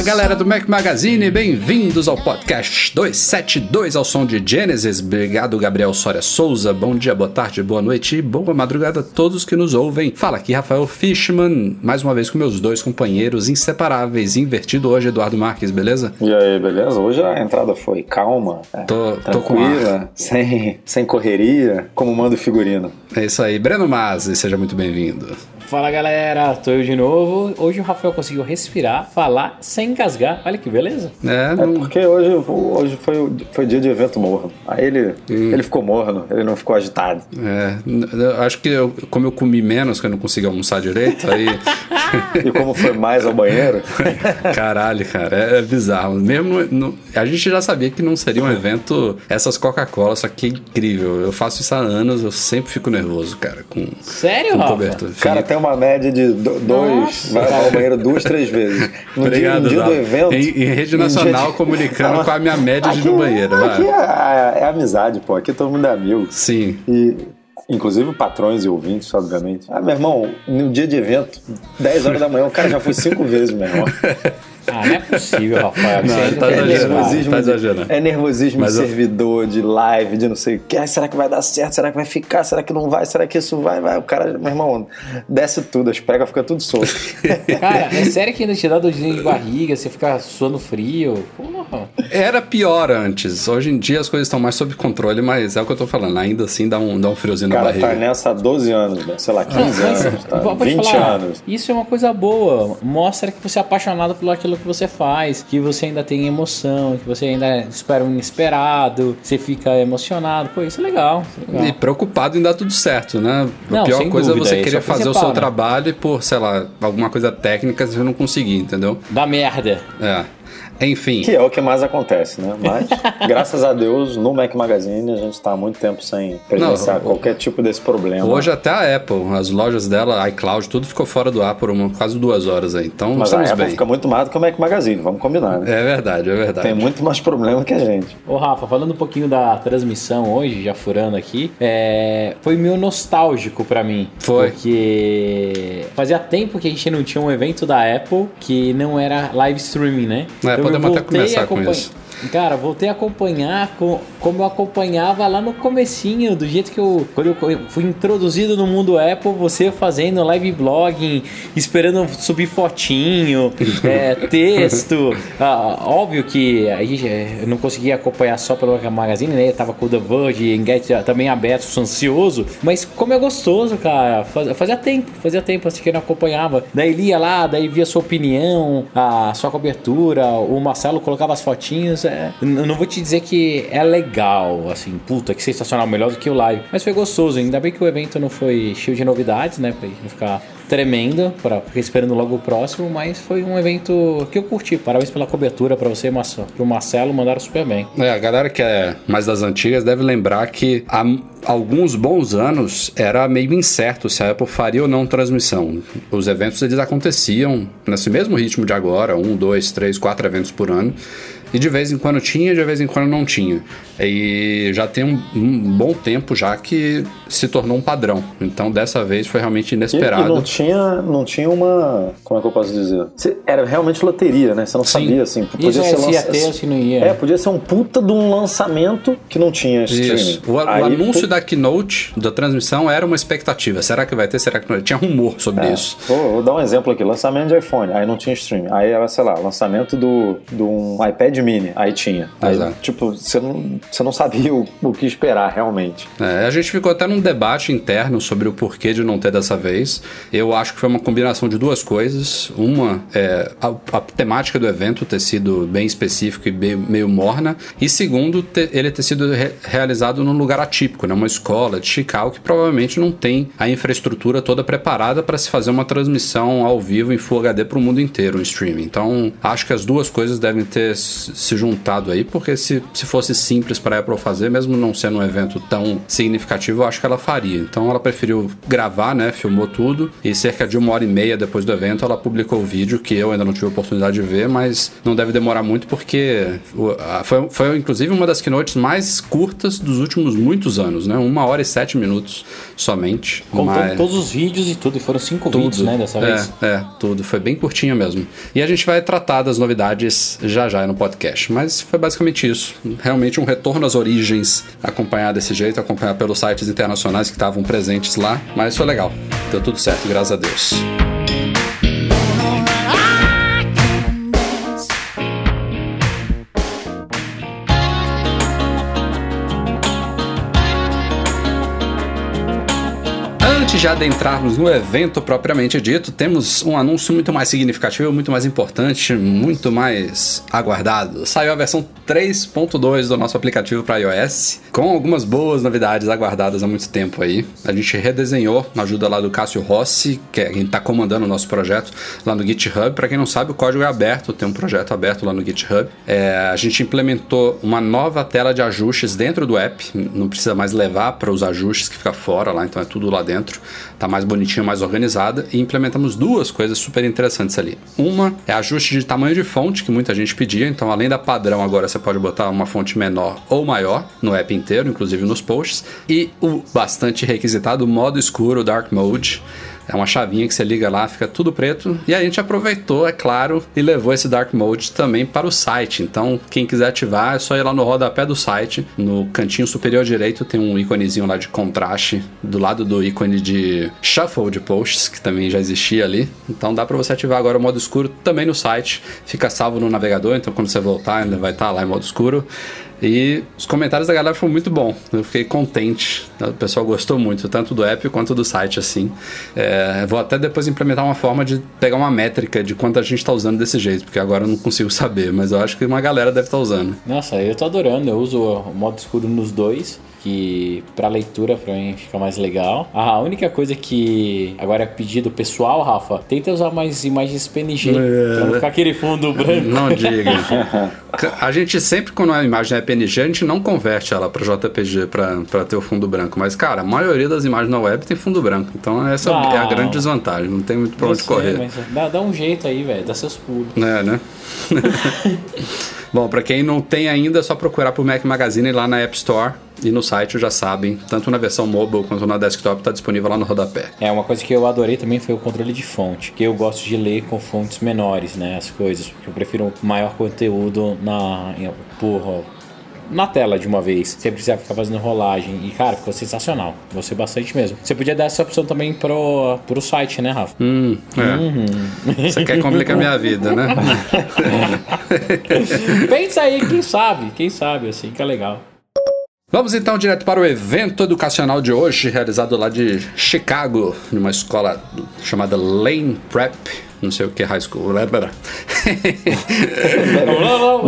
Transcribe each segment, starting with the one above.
Fala galera do Mac Magazine, bem-vindos ao podcast 272 ao som de Genesis. Obrigado, Gabriel Soria Souza. Bom dia, boa tarde, boa noite e boa madrugada a todos que nos ouvem. Fala aqui, Rafael Fishman, mais uma vez com meus dois companheiros inseparáveis, invertido hoje, Eduardo Marques, beleza? E aí, beleza? Hoje a entrada foi calma, é, Tô, tô com ar. sem, sem correria, como manda o figurino. É isso aí, Breno Mazzi, seja muito bem-vindo. Fala galera, tô eu de novo. Hoje o Rafael conseguiu respirar, falar sem engasgar. Olha que beleza. É, É não, porque hoje, hoje foi, foi dia de evento morno. Aí ele, Hum. ele ficou morno, ele não ficou agitado. é, acho que eu, como eu comi menos, que eu não consegui almoçar direito, aí. E como foi mais ao banheiro, Caralho, cara, é, é bizarro. Mesmo no- a gente já sabia que não seria um evento essas Coca-Cola, só que é incrível. Eu faço isso há anos, eu sempre fico nervoso, cara, com, Sério, com Rafa? cobertura. cara, tem uma média de do- dois, vai ao banheiro duas, três vezes. No Obrigado, dia, no dia do evento. Em, em rede em nacional de- comunicando com a minha média de ir aqui- no banheiro, Aqui vai. é, é amizade, pô. Aqui todo mundo é amigo. Sim. E, inclusive patrões e ouvintes, obviamente. Ah, meu irmão, no dia de evento, 10 horas da manhã, o cara já foi cinco vezes, meu irmão. Ah, não é possível, Rafael. Não, Você ainda tá nervosismo, tá de- exagerando. é nervosismo Mas de eu- servidor, de live, de não sei o que. Ai, será que vai dar certo? Será que vai ficar? Será que não vai? Será que isso vai? Vai. O cara, meu irmão, desce tudo, as pregas ficam tudo solto. Cara, é sério que ainda te dá dorzinha de barriga, você fica suando frio? Porra. Era pior antes. Hoje em dia as coisas estão mais sob controle, mas é o que eu tô falando. Ainda assim dá um, dá um friozinho O na cara barriga. tá nessa há 12 anos, né? sei lá, 15 Mas, anos, tá? vou- vou te 20 falar, anos. Isso é uma coisa boa. Mostra que você é apaixonado por aquilo que você faz, que você ainda tem emoção, que você ainda espera um inesperado, você fica emocionado. Pô, isso é legal. Isso é legal. E preocupado em dar tudo certo, né? A Não, pior coisa dúvida, é você querer é fazer o seu trabalho e por, sei lá, alguma coisa técnica você não conseguir, entendeu? Dá merda. É. Enfim. Que é o que mais acontece, né? Mas, graças a Deus, no Mac Magazine a gente está há muito tempo sem presenciar Não, qualquer tipo desse problema. Hoje até a Apple, as lojas dela, iCloud, tudo ficou fora do ar por uma, quase duas horas aí. Então Mas a estamos Apple bem. fica muito mais do que o Mac Magazine, vamos combinar, né? É verdade, é verdade. Tem muito mais problema que a gente. Ô Rafa, falando um pouquinho da transmissão hoje, já furando aqui, é, foi meio nostálgico pra mim. Foi. Porque fazia tempo que a gente não tinha um evento da Apple que não era live streaming, né? É, eu podemos até começar com isso. Cara, voltei a acompanhar co- como eu acompanhava lá no comecinho, do jeito que eu... Quando eu fui introduzido no mundo Apple, você fazendo live blogging, esperando subir fotinho, é, texto. Ah, óbvio que a gente é, eu não conseguia acompanhar só pelo Magazine, né? Eu tava com o The Verge, Engadget também aberto, ansioso. Mas como é gostoso, cara. Faz- Fazia tempo, fazia tempo assim que eu não acompanhava. Daí lia lá, daí via sua opinião, a sua cobertura, o Marcelo colocava as fotinhos. É, não vou te dizer que é legal, assim, puta, que sensacional, melhor do que o live. Mas foi gostoso, ainda bem que o evento não foi cheio de novidades, né? Pra gente não ficar tremendo, pra, ficar esperando logo o próximo, mas foi um evento que eu curti. Parabéns pela cobertura pra você. E o Marcelo mandaram super bem. É, a galera que é mais das antigas deve lembrar que há alguns bons anos era meio incerto se a Apple faria ou não transmissão. Os eventos eles aconteciam nesse mesmo ritmo de agora, um, dois, três, quatro eventos por ano. E de vez em quando tinha, de vez em quando não tinha. E já tem um, um bom tempo já que se tornou um padrão. Então dessa vez foi realmente E, e inesperado. não tinha, não tinha uma. Como é que eu posso dizer? Era realmente loteria, né? Você não sabia, assim. Isso é, se ia lança- ter se não ia. É, podia ser um puta de um lançamento que não tinha streaming. Isso. O, o Aí, anúncio pô, da keynote, da transmissão, era uma expectativa. Será que vai ter? Será que não? Tinha rumor sobre É. isso. Vou, vou dar um exemplo aqui: lançamento de iPhone, aí não tinha streaming. Aí era, sei lá, lançamento do, do um iPad Mini, aí tinha. Aí, Exato. tipo, você não, você não sabia o, o que esperar realmente. É, a gente ficou até num debate interno sobre o porquê de não ter dessa vez. Eu acho que foi uma combinação de duas coisas. Uma é a, a temática do evento ter sido bem específico e bem- meio morna. E segundo, ter- ele ter sido re- realizado num lugar atípico, né? uma escola de Chicago que provavelmente não tem a infraestrutura toda preparada para se fazer uma transmissão ao vivo em Full HD para o mundo inteiro, em streaming. Então, acho que as duas coisas devem ter se juntado aí, porque se, se fosse simples para Apple fazer, mesmo não sendo um evento tão significativo, eu acho que ela faria. Então, ela preferiu gravar, né? Filmou tudo e cerca de uma hora e meia depois do evento, ela publicou o vídeo que eu ainda não tive a oportunidade de ver, mas não deve demorar muito porque foi, foi inclusive uma das keynotes mais curtas dos últimos muitos anos, né? Uma hora e sete minutos somente. Contando mas... todos os vídeos e tudo, e foram cinco vídeos, né, dessa vez. É, é, tudo. Foi bem curtinho mesmo. E a gente vai tratar das novidades já já no podcast. Mas foi basicamente isso. Realmente um retorno às origens, acompanhar desse jeito, acompanhar pelos sites internacionais que estavam presentes lá. Mas foi legal. Deu tudo certo, graças a Deus. De adentrarmos no evento propriamente dito, temos um anúncio muito mais significativo, muito mais importante, muito mais aguardado. Saiu a versão 3.2 do nosso aplicativo para iOS, com algumas boas novidades aguardadas há muito tempo aí. A gente redesenhou, na ajuda lá do Cássio Rossi, que é quem está comandando o nosso projeto lá no GitHub. Para quem não sabe, o código é aberto, tem um projeto aberto lá no GitHub. É, a gente implementou uma nova tela de ajustes dentro do app, não precisa mais levar para os ajustes que fica fora lá, então é tudo lá dentro. Tá mais bonitinho, mais organizada e implementamos duas coisas super interessantes ali. Uma é ajuste de tamanho de fonte que muita gente pedia, então além da padrão agora você pode botar uma fonte menor ou maior no app inteiro, inclusive nos posts, e o bastante requisitado modo escuro Dark Mode. É uma chavinha que você liga lá, fica tudo preto. E a gente aproveitou, é claro, e levou esse Dark Mode também para o site. Então, quem quiser ativar, é só ir lá no rodapé do site. No cantinho superior direito tem um íconezinho lá de contraste, do lado do ícone de Shuffle de posts, que também já existia ali. Então dá para você ativar agora o modo escuro também no site. Fica salvo no navegador, então quando você voltar ainda vai estar lá em modo escuro. E os comentários da galera foram muito bom. Eu fiquei contente. O pessoal gostou muito, tanto do app quanto do site, assim. É, vou até depois implementar uma forma de pegar uma métrica de quanto a gente está usando desse jeito, porque agora eu não consigo saber, mas eu acho que uma galera deve estar usando. Nossa, eu tô adorando. Eu uso o modo escuro nos dois. Que pra leitura pra mim fica mais legal. A única coisa que agora é pedido pessoal, Rafa, tenta usar mais imagens PNG. Pra não ficar aquele fundo branco. Não diga. A gente sempre, quando a imagem é PNG, a gente não converte ela para JPG para ter o fundo branco. Mas, cara, a maioria das imagens na web tem fundo branco. Então, essa é a Não. grande desvantagem. Não tem muito pra Eu onde sei, correr. mas dá, dá um jeito aí, velho. Dá seus pulos. É, né? Bom, pra quem não tem ainda, é só procurar por Mac Magazine lá na App Store e no site já sabem, tanto na versão mobile quanto na desktop, tá disponível lá no rodapé. É, uma coisa que eu adorei também foi o controle de fonte, que eu gosto de ler com fontes menores, né, as coisas, porque eu prefiro maior conteúdo na por na tela de uma vez, sem precisar ficar fazendo rolagem. E cara, ficou sensacional. Gostei bastante mesmo. Você podia dar essa opção também pro, pro site, né, Rafa? Hum, é. Você quer complicar minha vida, né? Pensa aí, quem sabe, quem sabe, assim, que é legal. Vamos então direto para o evento educacional de hoje, realizado lá de Chicago, numa escola chamada Lane Prep, não sei o que, high school. Lembra?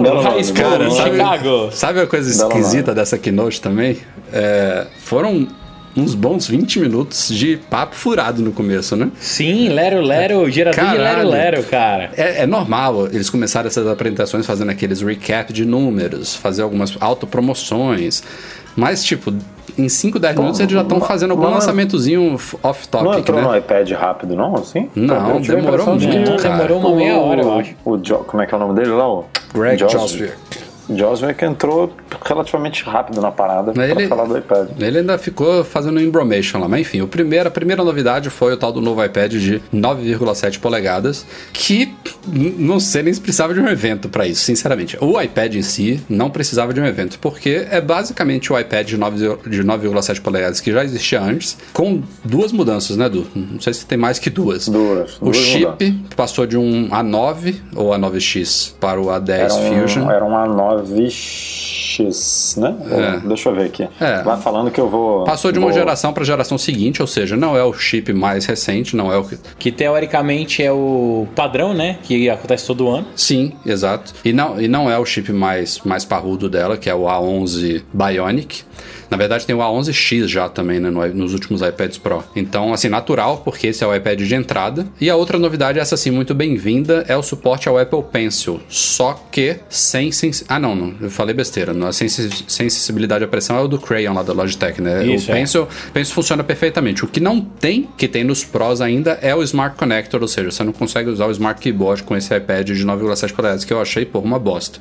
não, High School, Chicago. Sabe a coisa esquisita dessa keynote também? É, foram uns bons 20 minutos de papo furado no começo, né? Sim, Lero Lero, gerador de Caralho. Lero Lero, cara. É, é normal eles começarem essas apresentações fazendo aqueles recap de números, fazer algumas autopromoções. Mas, tipo, em 5, 10 minutos eles já estão fazendo algum mas- lançamentozinho Não off-topic, entrou né? no iPad rápido, não? Assim? Não, a demorou de muito, cara. Demorou uma meia hora, eu acho. O Jo- como é que é o nome dele lá? O Greg Jos- Joswick. Joss Whedon entrou relativamente rápido na parada Mas pra ele- falar do iPad. Ele ainda ficou fazendo embromation lá, mas enfim, o primeiro, a primeira novidade foi o tal do novo iPad de 9,7 polegadas, que não sei nem se precisava de um evento pra isso, sinceramente. O iPad em si não precisava de um evento, porque é basicamente o iPad de 9 de 9,7 polegadas que já existia antes, com duas mudanças, né, Du? Não sei se tem mais que duas. Duas. O duas chip passou de um A9 ou A9X para o A10 Era um, Fusion. era um A9X, né? É. Deixa eu ver aqui. É. Vai falando que eu vou. Passou de uma vou- geração para a geração seguinte, ou seja, não é o chip mais recente, não é o que Que teoricamente é o padrão, né? Que acontece todo ano. Sim, exato. E não, e não é o chip mais, mais parrudo dela, que é o A11 Bionic. Na verdade, tem o A11X já também, né, no- nos últimos iPads Pro. Então, assim, natural, porque esse é o iPad de entrada. E a outra novidade, essa sim, muito bem-vinda, é o suporte ao Apple Pencil. Só que sem... sens- Ah, não, não, eu falei besteira. Não é sem, sem sensibilidade à pressão é o do Crayon lá da Logitech, né? Isso, o é. Pencil, Pencil funciona perfeitamente. O que não tem, que tem nos Pros ainda, é o Smart Connector, ou seja, você não consegue usar o Smart Keyboard com esse iPad de 9,7 polegadas, que eu achei, por uma bosta.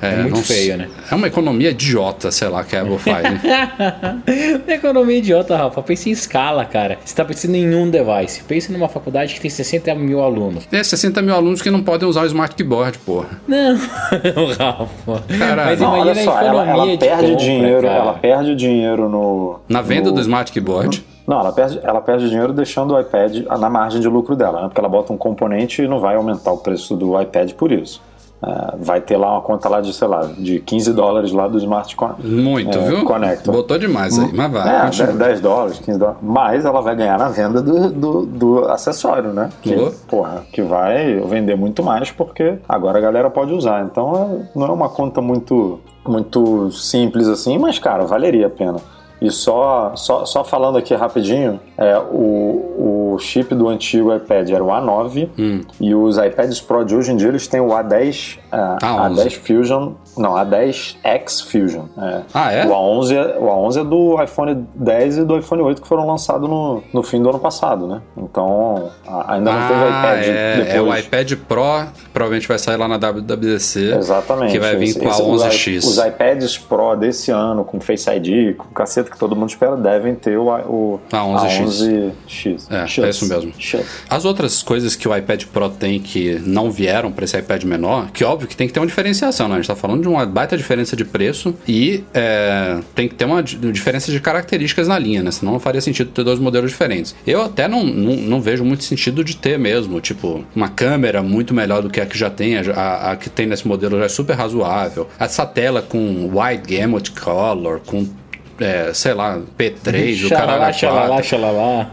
É, muito não feio, né? É uma economia idiota, sei lá, que a Apple faz. né? Economia idiota, Rafa. Pensa em escala, cara. Você tá pensando em um device. Pensa numa faculdade que tem 60 mil alunos. É 60 mil alunos que não podem usar o Smart Keyboard, porra. Não, Rafa. Caralho. Mas Não, olha só, a ela, economia ela de perde compra, dinheiro, cara. ela perde dinheiro no. Na venda no- do Smart Keyboard. Não, ela perde, ela perde dinheiro deixando o iPad na margem de lucro dela, né? Porque ela bota um componente e não vai aumentar o preço do iPad por isso. É, vai ter lá uma conta lá de, sei lá, de 15 dólares lá do Smart Con Muito, é, viu? Connector. Botou demais aí, mas vai. É, continua. 10 dólares, 15 dólares. Mas ela vai ganhar na venda do, do, do acessório, né? Que, porra, que vai vender muito mais porque agora a galera pode usar. Então é- não é uma conta muito, muito simples assim, mas, cara, valeria a pena. E só, só, só falando aqui rapidinho, é, o, o chip do antigo iPad era o A9 Hum. e os iPads Pro de hoje em dia eles têm o A10, é, A11. A10 Fusion, não, A10X Fusion. É. Ah, é? O A11 é, o A11 é do iPhone 10 e do iPhone 8 que foram lançados no, no fim do ano passado, né? Então ainda não teve Ah, iPad é, depois. é o iPad Pro, provavelmente vai sair lá na WWDC. Exatamente. Que vai vir Esse- com a esse- os i- 11X. Os, iPads Pro desse ano, com Face ID, com o cacete que todo mundo espera, devem ter o, o A 11X. A11X. É, X. é isso mesmo. X. As outras coisas que o iPad Pro tem que não vieram para esse iPad menor, que óbvio que tem que ter uma diferenciação, né? A gente tá falando de uma baita diferença de preço e é, tem que ter uma di- diferença de características na linha, né? Senão não faria sentido ter dois modelos diferentes. Eu até não, não, não vejo muito sentido de ter mesmo, tipo, uma câmera muito melhor do que a que já tem, a, a- que tem nesse modelo já é super razoável. Essa tela com wide gamut color, com é, sei lá, P3, o cara Xalala, xalala.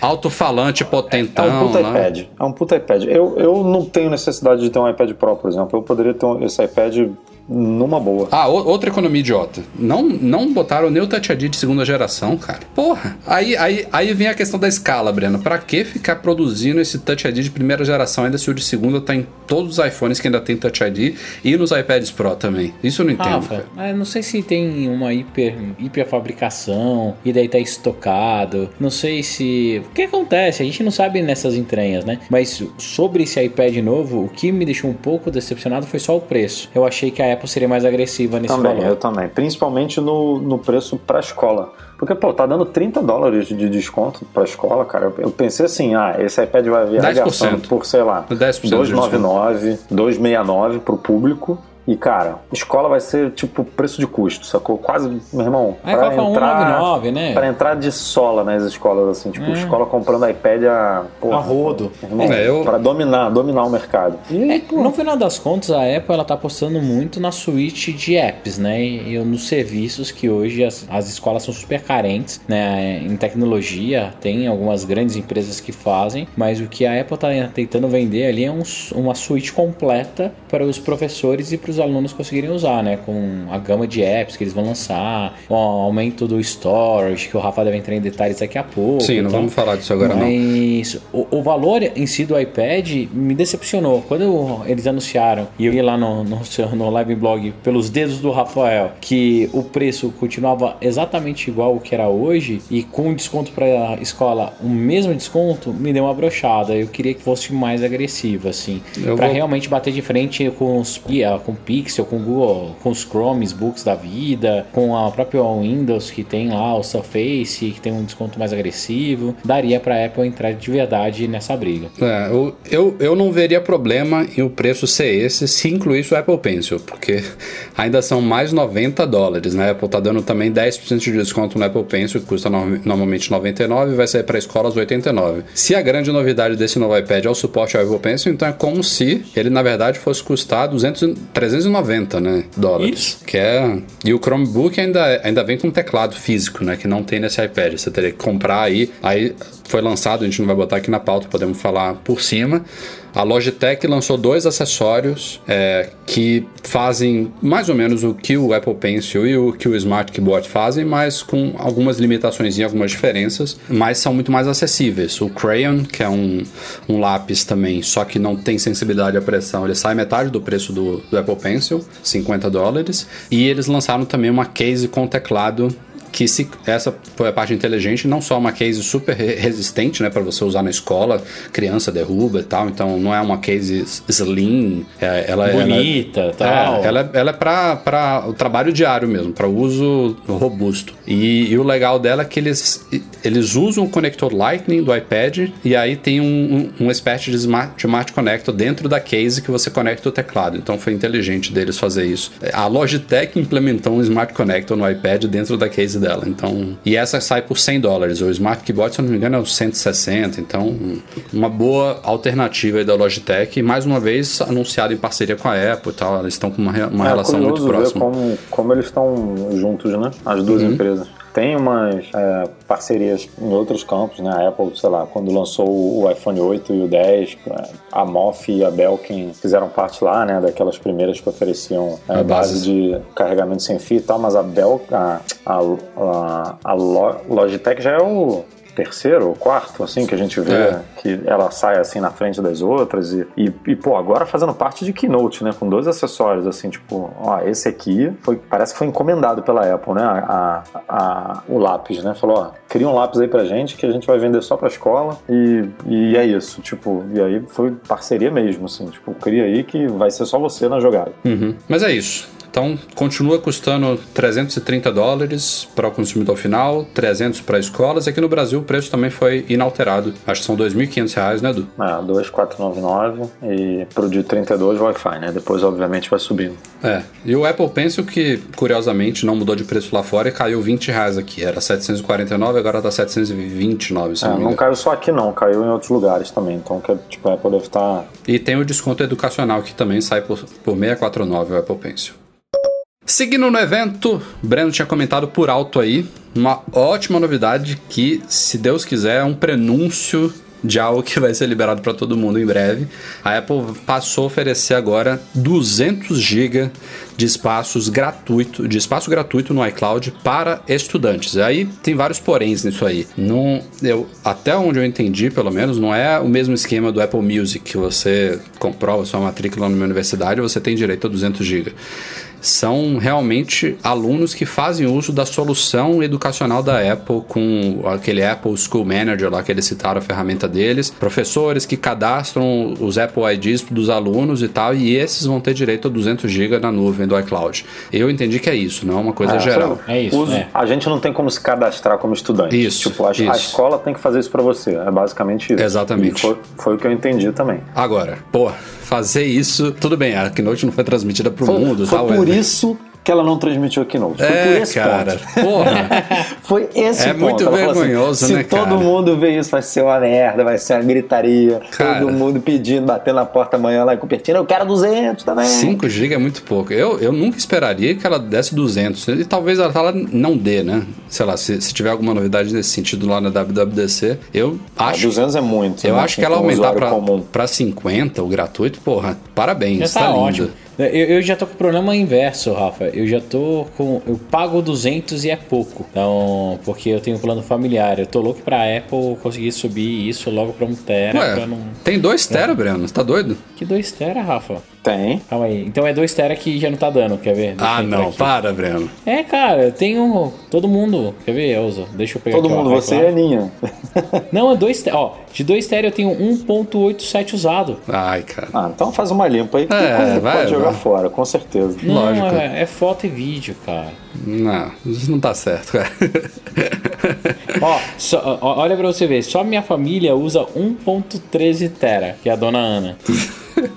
Alto-falante É potentão. um puta né? iPad. É um puta iPad. Eu, eu não tenho necessidade de ter um iPad Pro, por exemplo. Eu poderia ter um- esse iPad numa boa. Ah, o- outra economia idiota. Não, não botaram nem o Touch ID de segunda geração, cara. Porra. Aí, aí, aí vem a questão da escala, Breno. Pra que ficar produzindo esse Touch ID de primeira geração, ainda se o de segunda tá em todos os iPhones que ainda tem Touch ID e nos iPads Pro também? Isso eu não entendo, Rafa, cara. ah, não sei se tem uma hiper, hiperfabricação e daí tá estocado. Não sei se. O que acontece? A gente não sabe nessas entranhas, né? Mas sobre esse iPad novo, o que me deixou um pouco decepcionado foi só o preço. Eu achei que a Apple seria mais agressiva nesse Também, valor. eu também. Principalmente no, no preço pra escola. Porque, pô, tá dando 30 dólares de desconto pra escola, cara. Eu, pensei assim, ah, esse iPad vai vir 10%. arregaçando por, sei lá, 10% de 299, 269 pro público. E, cara, escola vai ser, tipo, preço de custo, sacou? Quase, meu irmão, Aí coloca 199, né? Pra entrar de sola nas escolas, assim, tipo, escola comprando iPad a... Porra, A rodo. Irmão, É, eu- Pra dominar, dominar o mercado. E, É, no final das contas, a Apple ela tá apostando muito na suíte de apps, né? E nos serviços que hoje as, as escolas são super carentes, né? Em tecnologia, tem algumas grandes empresas que fazem, mas o que a Apple tá tentando vender ali é um, uma suíte completa para os professores e para os alunos conseguirem usar, né? Com a gama de apps que eles vão lançar, o aumento do storage, que o Rafa deve entrar em detalhes daqui a pouco. Sim, não então. vamos falar disso agora, não. Mas o, o valor em si do iPad me decepcionou. Quando eles anunciaram, e eu ia lá no, no, no live blog pelos dedos do Rafael, que o preço continuava exatamente igual ao que era hoje, e com desconto para escola, o mesmo desconto, me deu uma brochada. Eu queria que fosse mais agressivo, assim, para vou- realmente bater de frente com, os, ah, com Pixel, com Google, com os Chromes Books da vida, com a própria Windows que tem lá o Surface, que tem um desconto mais agressivo, daria para a Apple entrar de verdade nessa briga. É, eu, eu, eu não veria problema em o preço ser esse se incluísse o Apple Pencil, porque ainda são mais 90 dólares, né? A Apple tá dando também 10% de desconto no Apple Pencil, que custa no, normalmente 99 e vai sair para escolas 89. Se a grande novidade desse novo iPad é o suporte ao Apple Pencil, então é como se ele na verdade fosse custar 200, 390, né, dólares. Isso. Que é e o Chromebook ainda ainda vem com teclado físico, né, que não tem nesse iPad. Você teria que comprar aí, aí foi lançado, a gente não vai botar aqui na pauta, podemos falar por cima. A Logitech lançou dois acessórios é, que fazem mais ou menos o que o Apple Pencil e o que o Smart Keyboard fazem, mas com algumas limitações e algumas diferenças, mas são muito mais acessíveis. O Crayon, que é um, um lápis também, só que não tem sensibilidade à pressão, ele sai metade do preço do, do Apple Pencil, 50 dólares. E eles lançaram também uma case com teclado que se essa foi a parte inteligente, não só uma case super resistente, né, para você usar na escola, criança derruba e tal, então não é uma case slim, é, ela é bonita, ela, tal. É, ela, ela é para o trabalho diário mesmo, para uso robusto. E, e, o legal dela é que eles eles usam o conector Lightning do iPad e aí tem um, um, uma espécie de smart, de smart connector dentro da case que você conecta o teclado. Então foi inteligente deles fazer isso. A Logitech implementou um smart connector no iPad dentro da case dela. Então, e essa sai por 100 dólares. O Smart Keyboard, se eu não me engano, é 160. Então, uma boa alternativa da Logitech. E mais uma vez anunciado em parceria com a Apple e tal. Eles estão com uma, uma é, relação muito próxima. Ver como, como eles estão juntos, né? As duas uhum. empresas. Tem umas é, parcerias em outros campos, né? A Apple, sei lá, quando lançou o iPhone 8 e o 10, a MOF e a Belkin fizeram parte lá, né? Daquelas primeiras que ofereciam é, base. base de carregamento sem fio e tal, mas a Bel, a, a, a, a Logitech já é o terceiro ou quarto, assim, que a gente vê é. que ela sai assim na frente das outras e, e, e, pô, agora fazendo parte de Keynote, né, com dois acessórios, assim, tipo, ó, esse aqui foi, parece que foi encomendado pela Apple, né, a, a, a o lápis, né, falou, ó, cria um lápis aí pra gente que a gente vai vender só pra escola e, e é isso, tipo, e aí foi parceria mesmo, assim, tipo, cria aí que vai ser só você na jogada. Uhum. Mas é isso. Então, continua custando 330 dólares para o consumidor final, 300 para escolas. Aqui no Brasil o preço também foi inalterado. Acho que são 2.500 reais, né, Edu? É, 2.499 e pro de 32 Wi-Fi, né? Depois, obviamente, vai subindo. É. E o Apple Pencil, que curiosamente não mudou de preço lá fora e caiu 20 reais aqui. Era 749, agora tá 729. Se é, não, não caiu só aqui não, caiu em outros lugares também. Então, que, tipo, a Apple deve estar... Tá... E tem o desconto educacional que também sai por, por 649 o Apple Pencil. Seguindo no evento, Breno tinha comentado por alto aí uma ótima novidade que, se Deus quiser, é um prenúncio de algo que vai ser liberado para todo mundo em breve. A Apple passou a oferecer agora 200 GB de espaços gratuito, de espaço gratuito no iCloud para estudantes. Aí tem vários poréns nisso aí. Não, eu, até onde eu entendi, pelo menos, não é o mesmo esquema do Apple Music que você comprova sua matrícula numa universidade você tem direito a 200 GB são realmente alunos que fazem uso da solução educacional da Apple com aquele Apple School Manager lá que eles citaram a ferramenta deles, professores que cadastram os Apple IDs dos alunos e tal, e esses vão ter direito a 200 GB na nuvem do iCloud. Eu entendi que é isso, não é uma coisa é, geral. É isso. Uso, é. A gente não tem como se cadastrar como estudante. Isso. Tipo, a, isso. a escola tem que fazer isso para você. É basicamente isso. Exatamente. Foi, foi, o que eu entendi também. Agora, pô, fazer isso. Tudo bem, a Keynote não foi transmitida pro foi, mundo. Foi tal, por é. isso que ela não transmitiu aqui não. Foi é, por esse cara, ponto. Porra. Foi esse é ponto. É muito ela assim, vergonhoso, assim, né, cara? Se todo mundo ver isso, vai ser uma merda, vai ser uma gritaria. Cara, todo mundo pedindo, batendo na porta amanhã lá em Cupertino, eu quero 200 também. 5 GB é muito pouco. Eu, eu nunca esperaria que ela desse 200. E talvez ela, não dê, né? Sei lá, se, se, tiver alguma novidade nesse sentido lá na WWDC, eu ah, acho... 200 é muito. Eu né? acho que ela aumentar pra, pra 50, o gratuito, porra, parabéns, já tá, tá lindo. Ótimo. Eu, eu, já tô com o problema inverso, Rafa. Eu já tô com. Eu pago 200 e é pouco. Então, porque eu tenho um plano familiar. Eu tô louco pra Apple conseguir subir isso logo pra 1 tera. Ué, não... Tem 2 tera, é. Breno. Você tá doido? Que 2 tera, Rafa? Tem. Calma aí. Então é 2 tera que já não tá dando, quer ver? Deixa Ah, não, aqui. para, Breno. É, cara, eu tenho. Todo mundo. Quer ver, Elza? Deixa eu pegar Todo aqui, ó, mundo, você iCloud. é Aninha. Não, é 2 tera. Ó, de 2 tera eu tenho 1.87 usado. Ai, cara. Ah, então faz uma limpa aí que É, pode vai, vai. fora, com certeza. Não, Lógico. é, é foto e vídeo, cara. Não, isso não tá certo, cara. Ó, só- ó, olha pra você ver, só minha família usa 1.13 tera, que é a dona Ana.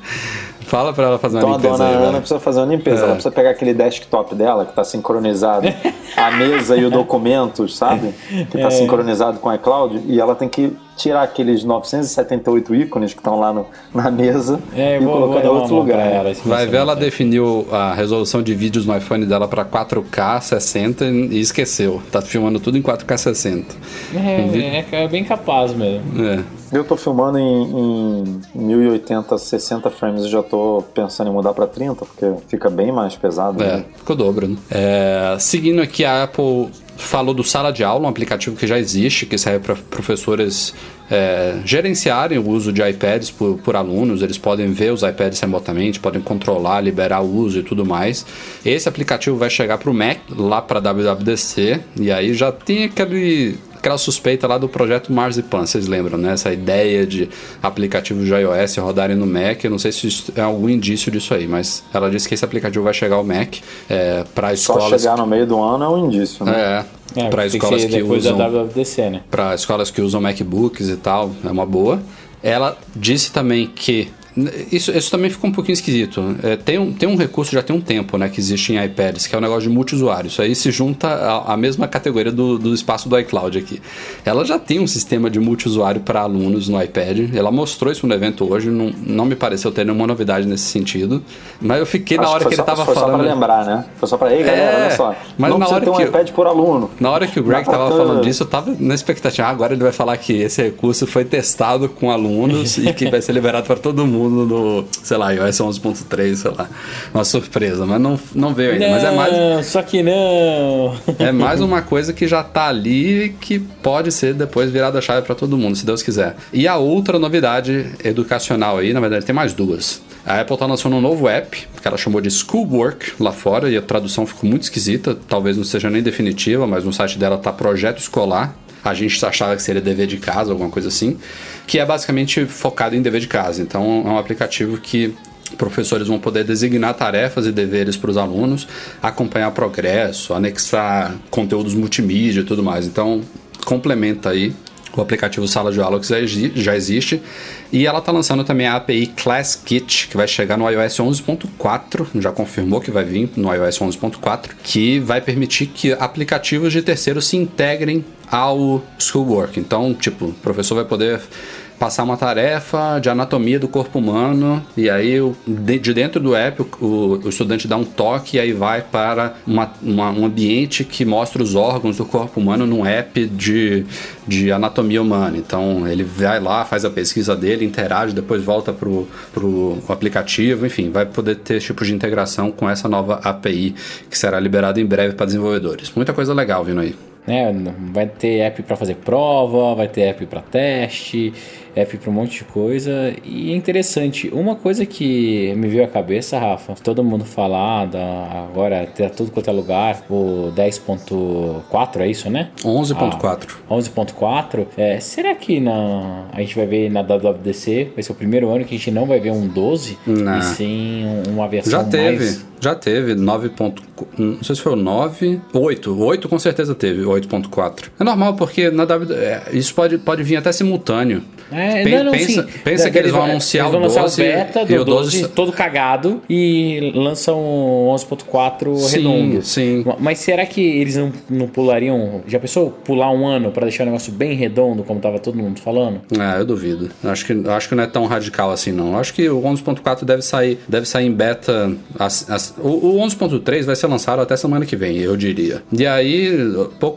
Fala pra ela fazer uma Então a limpeza dona aí, Ana velho. precisa fazer uma limpeza. É. Ela precisa pegar aquele desktop dela que tá sincronizado, a mesa e o documentos, sabe? Que É. tá sincronizado com o iCloud, e ela tem que tirar aqueles 978 ícones que estão lá no- na mesa É, e eu vou, colocar vou em outro lugar. ela. Vai ver, ela definiu a resolução de vídeos no iPhone dela pra 4K 60 e esqueceu. Tá filmando tudo em 4K 60. É, é, é bem capaz mesmo. É. Eu tô filmando em, em 1080, 60 frames e já tô pensando em mudar pra 30, porque fica bem mais pesado. É, né? ficou dobro, né? É, seguindo aqui, a Apple falou do Sala de Aula, um aplicativo que já existe, que serve para professores é, gerenciarem o uso de iPads por, por alunos. Eles podem ver os iPads remotamente, podem controlar, liberar o uso e tudo mais. Esse aplicativo vai chegar para o Mac, lá para WWDC, e aí já tem aquele aquela suspeita lá do projeto Marzipan, vocês lembram, né? Essa ideia de aplicativos de iOS rodarem no Mac. Eu não sei se isso é algum indício disso aí, mas ela disse que esse aplicativo vai chegar ao Mac é, para Só escolas. chegar no meio do ano é um indício, né? É, É, para escolas que depois usam da WWDC, né? para escolas que usam MacBooks e tal, é uma boa. Ela disse também que isso, isso também ficou um pouquinho esquisito. É, tem, um, tem um recurso, já tem um tempo, né, que existe em iPads, que é o negócio de multiusuário. Isso aí se junta à, à mesma categoria do, do espaço do iCloud aqui. Ela já tem um sistema de multiusuário para alunos no iPad. Ela mostrou isso no evento hoje, não, não me pareceu ter nenhuma novidade nesse sentido. Mas eu fiquei na Acho hora foi que, ele só- tava foi falando. só pra lembrar, né? Foi só pra. Ei, galera, É, olha só. mas não na hora um que- iPad por aluno. Na hora que o Greg Dá pra tava ter- falando disso, eu tava na expectativa. Ah, agora ele vai falar que esse recurso foi testado com alunos e que vai ser liberado para todo mundo no, sei lá, iOS 11.3, sei lá. Uma surpresa, mas não, não veio ainda. Mas é mais, Não, só que não. é mais uma coisa que já tá ali e que pode ser depois virada a chave para todo mundo, se Deus quiser. E a outra novidade educacional aí, na verdade, tem mais duas. A Apple tá lançando um novo app, que ela chamou de Schoolwork lá fora, e a tradução ficou muito esquisita, talvez não seja nem definitiva, mas no site dela tá projeto escolar. A gente achava que seria dever de casa, alguma coisa assim, que é basicamente focado em dever de casa. Então é um aplicativo que professores vão poder designar tarefas e deveres para os alunos, acompanhar progresso, anexar conteúdos multimídia e tudo mais. Então, complementa aí o aplicativo Sala de Aula que já exi- já existe. E ela está lançando também a API Class Kit, que vai chegar no iOS 11.4, já confirmou que vai vir no iOS 11.4, que vai permitir que aplicativos de terceiros se integrem ao Schoolwork. Então, tipo, o professor vai poder passar uma tarefa de anatomia do corpo humano e aí o- de, de dentro do app o, o- o estudante dá um toque e aí vai para uma- uma- um ambiente que mostra os órgãos do corpo humano num app de, de anatomia humana. Então ele vai lá, faz a pesquisa dele, interage, depois volta pro, pro aplicativo, enfim, vai poder ter esse tipo de integração com essa nova API que será liberada em breve para desenvolvedores. Muita coisa legal vindo aí. Né? Vai ter app para fazer prova, vai ter app para teste, app para um monte de coisa. E é interessante, uma coisa que me veio à cabeça, Rafa, todo mundo falar da, agora ter tudo quanto é lugar, o 10.4 é isso, né? 11.4. Ah, 11.4. É, será que na, a gente vai ver na WWDC? Vai ser o primeiro ano que a gente não vai ver um 12 Não. e sim uma versão Já teve, mais... já teve 9. ponto- Não sei se foi o 9. 8. 8 com certeza teve, 8.4. É normal porque na W. é, isso pode, pode vir até simultâneo. É, Pen- não, não, pensa pensa que eles vão anunciar eles vão o lançar 12 o beta e do o 12 12 todo cagado e lançam o 11.4 Sim, redondo. sim. Mas será que eles não, não pulariam? Já pensou pular um ano pra deixar o negócio bem redondo, como tava todo mundo falando? É, eu duvido. Acho que, acho que não é tão radical assim, não. Acho que o 11.4 deve sair, deve sair em beta. as- as- o, o 11.3 vai ser lançado até semana que vem, eu diria. E aí,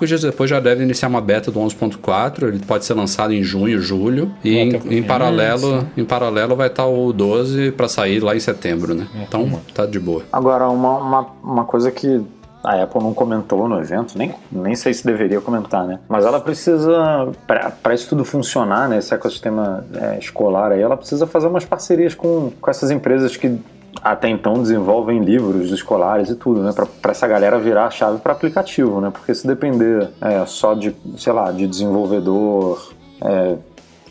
poucos dias depois já deve iniciar uma beta do 11.4. Ele pode ser lançado em junho, julho. E em, em paralelo, em paralelo vai estar o 12 para sair lá em setembro, né? Então tá de boa. Agora, uma, uma, uma coisa que a Apple não comentou no evento, nem, nem sei se deveria comentar, né? Mas ela precisa, para isso tudo funcionar, né? Esse ecossistema é, escolar aí, ela precisa fazer umas parcerias com, com essas empresas que até então desenvolvem livros escolares e tudo, né? Para essa galera virar a chave para aplicativo, né? Porque se depender é, só de, sei lá, de desenvolvedor é,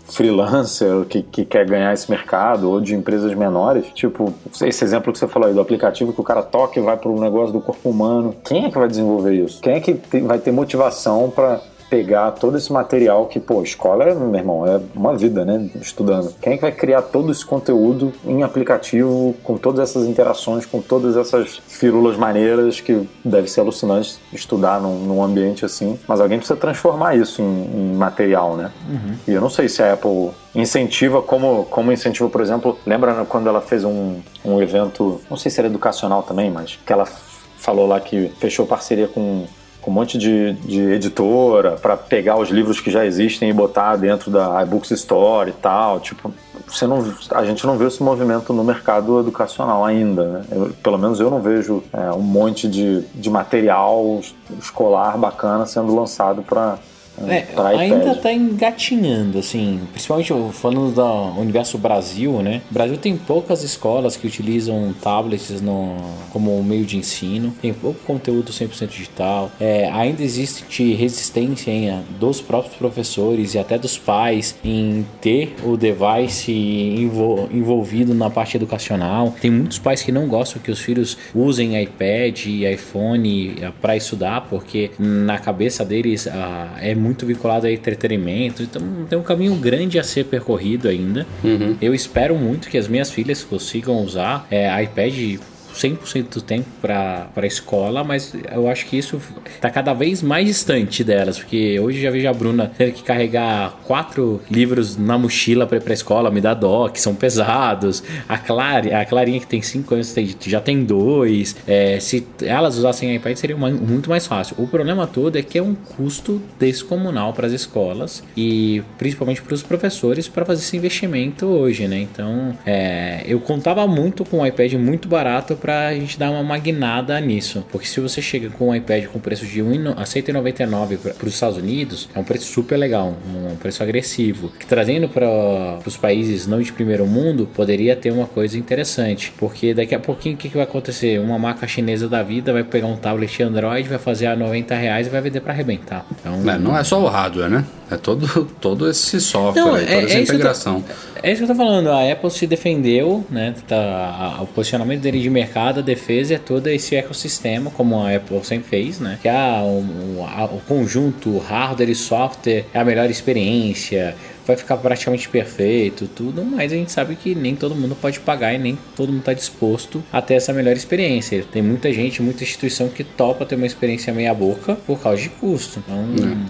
freelancer que, que quer ganhar esse mercado ou de empresas menores, tipo, esse exemplo que você falou aí do aplicativo que o cara toca e vai para o negócio do corpo humano, quem é que vai desenvolver isso? Quem é que vai ter motivação para pegar todo esse material que, pô, escola é, meu irmão, é uma vida, né? Estudando. Quem é que vai criar todo esse conteúdo em aplicativo, com todas essas interações, com todas essas firulas maneiras que deve ser alucinante estudar num, num ambiente assim. Mas alguém precisa transformar isso em, em material, né? Uhum. E eu não sei se a Apple incentiva como, como incentiva, por exemplo, lembra quando ela fez um, um evento, não sei se era educacional também, mas que ela falou lá que fechou parceria com com um monte de, de editora para pegar os livros que já existem e botar dentro da iBooks Store e tal. Tipo, você não, a gente não vê esse movimento no mercado educacional ainda. Né? Eu, pelo menos eu não vejo é, um monte de, de material escolar bacana sendo lançado para é, ainda está engatinhando, assim, principalmente falando do universo Brasil, né? O Brasil tem poucas escolas que utilizam tablets no, como meio de ensino, tem pouco conteúdo 100% digital, é, ainda existe resistência hein, dos próprios professores e até dos pais em ter o device envol, envolvido na parte educacional. Tem muitos pais que não gostam que os filhos usem iPad e iPhone para estudar, porque na cabeça deles ah, é muito vinculado a entretenimento, então tem um caminho grande a ser percorrido ainda. Uhum. Eu espero muito que as minhas filhas consigam usar é, iPad 100% do tempo para a escola, mas eu acho que isso está cada vez mais distante delas, porque hoje já vejo a Bruna ter que carregar quatro livros na mochila para ir para a escola, me dá dó, que são pesados. A, Clary, a Clarinha, que tem 5 anos, já tem dois. É, se elas usassem iPad, seria muito mais fácil. O problema todo é que é um custo descomunal para as escolas e principalmente para os professores para fazer esse investimento hoje, né? Então, é, eu contava muito com um iPad muito barato para a gente dar uma magnada nisso. Porque se você chega com um iPad com preço de 199 para os Estados Unidos, é um preço super legal, um preço agressivo. Que trazendo para os países não de primeiro mundo, poderia ter uma coisa interessante. Porque daqui a pouquinho o que, que vai acontecer? Uma marca chinesa da vida vai pegar um tablet Android, vai fazer a 90 reais e vai vender para arrebentar. Então, não, não é só o hardware, né? É todo, todo esse software, não, aí, toda é, essa é integração. é isso que eu tô falando. A Apple se defendeu, né? Tá, o posicionamento dele de mercado, a defesa é todo esse ecossistema, como a Apple sempre fez, né? Que é o, o, o conjunto hardware e software é a melhor experiência vai ficar praticamente perfeito, tudo, mas a gente sabe que nem todo mundo pode pagar e nem todo mundo está disposto a ter essa melhor experiência. Tem muita gente, muita instituição que topa ter uma experiência meia boca por causa de custo. Então,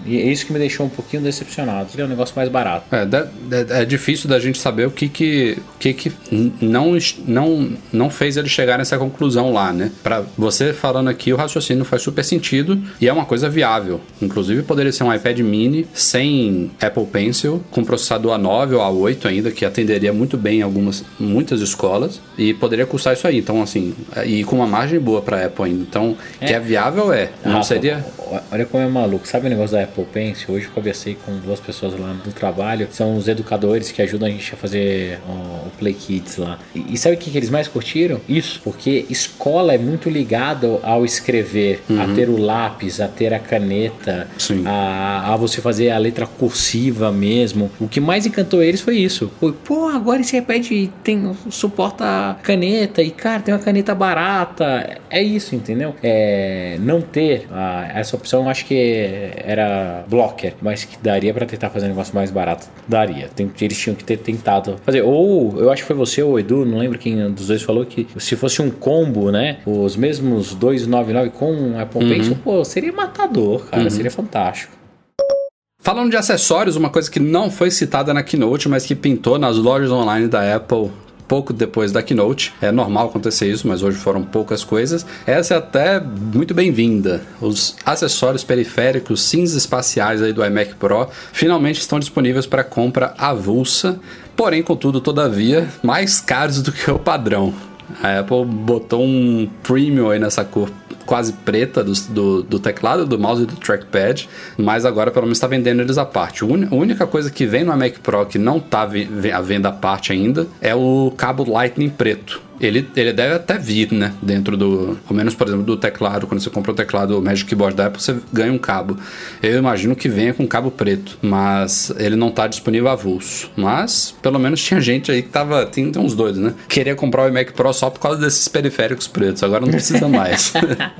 é. e é isso que me deixou um pouquinho decepcionado. É um negócio mais barato. É, é, é difícil da gente saber o que que, que, que não, não, não fez ele chegar nessa conclusão lá, né? Para você falando aqui, o raciocínio faz super sentido e é uma coisa viável. Inclusive, poderia ser um iPad mini sem Apple Pencil, com processador A9 ou A8 ainda, que atenderia muito bem algumas muitas escolas e poderia custar isso aí. Então, assim, e com uma margem boa para Apple ainda. Então, é. que é viável é. Não seria. Olha como é maluco. Sabe o negócio da Apple Pencil? Hoje eu conversei com duas pessoas lá no trabalho, são os educadores que ajudam a gente a fazer o, o Play Kids lá. E, e sabe o que, que, eles mais curtiram? Isso, porque escola é muito ligado ao escrever, uhum. a ter o lápis, a ter a caneta, a, a você fazer a letra cursiva mesmo. O que mais encantou eles foi isso. Foi, pô, agora esse iPad tem suporta caneta e, cara, tem uma caneta barata. É isso, entendeu? É, não ter a, essa opção, eu acho que era blocker, mas que daria para tentar fazer um negócio mais barato. Daria. Tem, eles tinham que ter tentado fazer. Ou, eu acho que foi você ou o Edu, não lembro quem dos dois falou que se fosse um combo, né? Os mesmos 299 com Apple uhum. Pencil, pô, seria matador, cara. Uhum. Seria fantástico. Falando de acessórios, uma coisa que não foi citada na Keynote, mas que pintou nas lojas online da Apple pouco depois da keynote. É normal acontecer isso, mas hoje foram poucas coisas. Essa é até muito bem-vinda. Os acessórios periféricos cinza espaciais aí do iMac Pro finalmente estão disponíveis para compra avulsa, porém, contudo, todavia, mais caros do que o padrão. A Apple botou um premium aí nessa cor quase preta do, do, do, teclado, do mouse e do trackpad, mas agora pelo menos está vendendo eles à parte. A única coisa que vem no Mac Pro que não está à venda à parte ainda é o cabo Lightning preto. Ele, ele deve até vir, né? Dentro do. Ao menos, por exemplo, do teclado. Quando você compra o teclado Magic Keyboard da Apple, você ganha um cabo. Eu imagino que venha com cabo preto. Mas ele não tá disponível avulso. Mas, pelo menos tinha gente aí que tava. Tem, tem uns doidos, né? Queria comprar o iMac Pro só por causa desses periféricos pretos. Agora não precisa mais.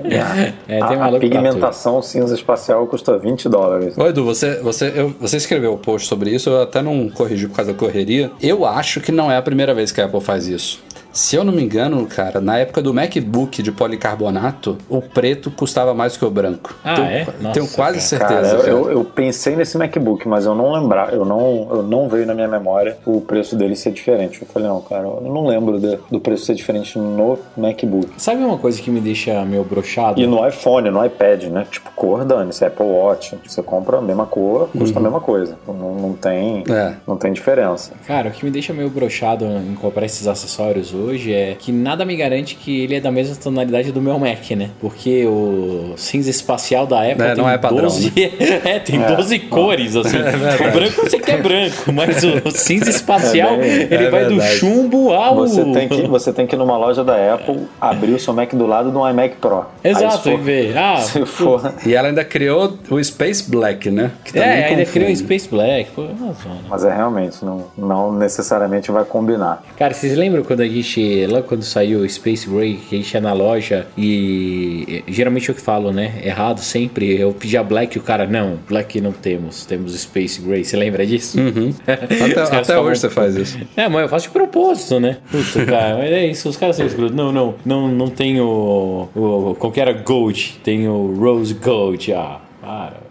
É, a, tem a pra pigmentação cinza espacial custa 20 dólares. Ô Edu, você, você, eu- você escreveu o post sobre isso, eu até não corrigi por causa da correria. Eu acho que não é a primeira vez que a Apple faz isso. Se eu não me engano, cara, na época do MacBook de policarbonato, o preto custava mais que o branco. Ah, tenho, é? Nossa, tenho quase cara. certeza. Cara, eu, eu pensei nesse MacBook, mas eu não lembrar, eu não, eu não veio na minha memória o preço dele ser diferente. Eu falei, não, cara, eu não lembro de- do preço ser diferente no MacBook. Sabe uma coisa que me deixa meio broxado? E no iPhone, no iPad, né? Tipo, cor dane-se, Apple Watch. Você compra a mesma cor, custa a mesma coisa. Não, não tem, É. não tem diferença. Cara, o que me deixa meio broxado em comprar esses acessórios hoje é que nada me garante que ele é da mesma tonalidade do meu Mac, né? Porque o cinza espacial da Apple É, tem não é padrão, 12, é, tem É. 12 cores, assim. verdade. o branco você quer branco, mas o, o cinza espacial, É bem- ele é vai do verdade. chumbo ao... Você tem, que, você tem que ir numa loja da Apple, abrir o seu Mac do lado de um iMac Pro. Exato, e ver. Ah, Se for, E ela ainda criou o Space Black, né? Que também é, ainda confunde. criou o Space Black. Pô, é mas é realmente, não, não necessariamente vai combinar. Cara, vocês lembram quando a gente, lá quando saiu o Space Gray, que a gente ia na loja e geralmente eu que falo, né? Errado sempre. Eu pedi a Black e o cara, não, Black não temos, temos Space Gray. Você lembra disso? Uhum. Até, até falam- hoje você faz isso. É, mas eu faço de propósito, né? Puta, cara, mas é isso, os caras são escrotos. Não, não, não, não tem o, o. Qual que era Gold? Tem o Rose Gold. Ah, para.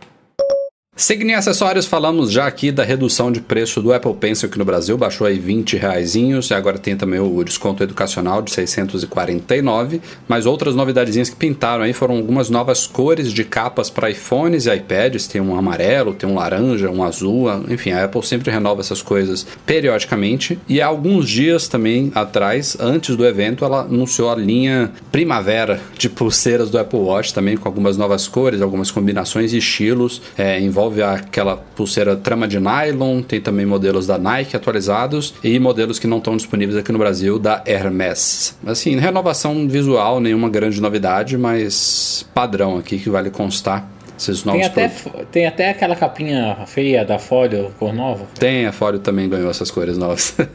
Em acessórios, falamos já aqui da redução de preço do Apple Pencil aqui no Brasil, baixou aí 20 reaisinhos, e agora tem também o desconto educacional de 649, mas outras novidadezinhas que pintaram aí foram algumas novas cores de capas para iPhones e iPads, tem um amarelo, tem um laranja, um azul, enfim, a Apple sempre renova essas coisas periodicamente, e há alguns dias também atrás, antes do evento, ela anunciou a linha primavera de pulseiras do Apple Watch também, com algumas novas cores, algumas combinações e estilos, é, envolve aquela pulseira trama de nylon, tem também modelos da Nike atualizados e modelos que não estão disponíveis aqui no Brasil da Hermes. Assim, renovação visual, nenhuma grande novidade, mas padrão aqui que vale constar. Esses novos Tem até, produtos. tem até aquela capinha feia da Folha, cor nova. Tem, a Fório também ganhou essas cores novas.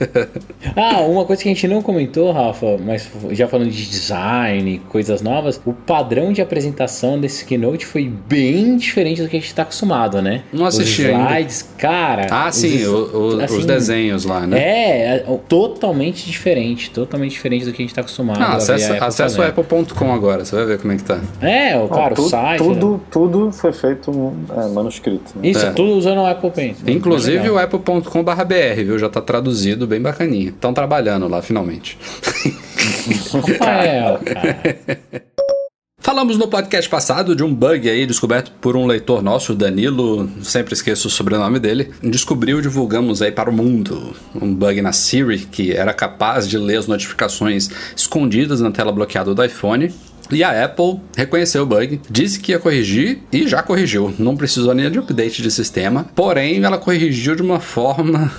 Ah, uma coisa que a gente não comentou, Rafa, mas já falando de design, coisas novas, o padrão de apresentação desse Keynote foi bem diferente do que a gente tá acostumado, né? Não assisti Os ainda. slides, cara. ah, os sim, es- o- o- assim, os desenhos lá, né? É, é, totalmente diferente, totalmente diferente do que a gente tá acostumado. Ah, a ver a apple.com agora, você vai ver como é que tá. É, o cara, Tu- o site. né? tudo, tudo foi feito é, manuscrito. né? Isso, É. tudo usando o Apple Pencil. Inclusive Legal. o apple.com.br, viu? Já tá traduzido bem bacaninha. Estão trabalhando lá, finalmente. Rafael, cara. Falamos no podcast passado de um bug aí descoberto por um leitor nosso, Danilo, sempre esqueço o sobrenome dele. Descobriu e divulgamos aí para o mundo um bug na Siri que era capaz de ler as notificações escondidas na tela bloqueada do iPhone. E a Apple reconheceu o bug, disse que ia corrigir e já corrigiu. Não precisou nem de update de sistema, porém ela corrigiu de uma forma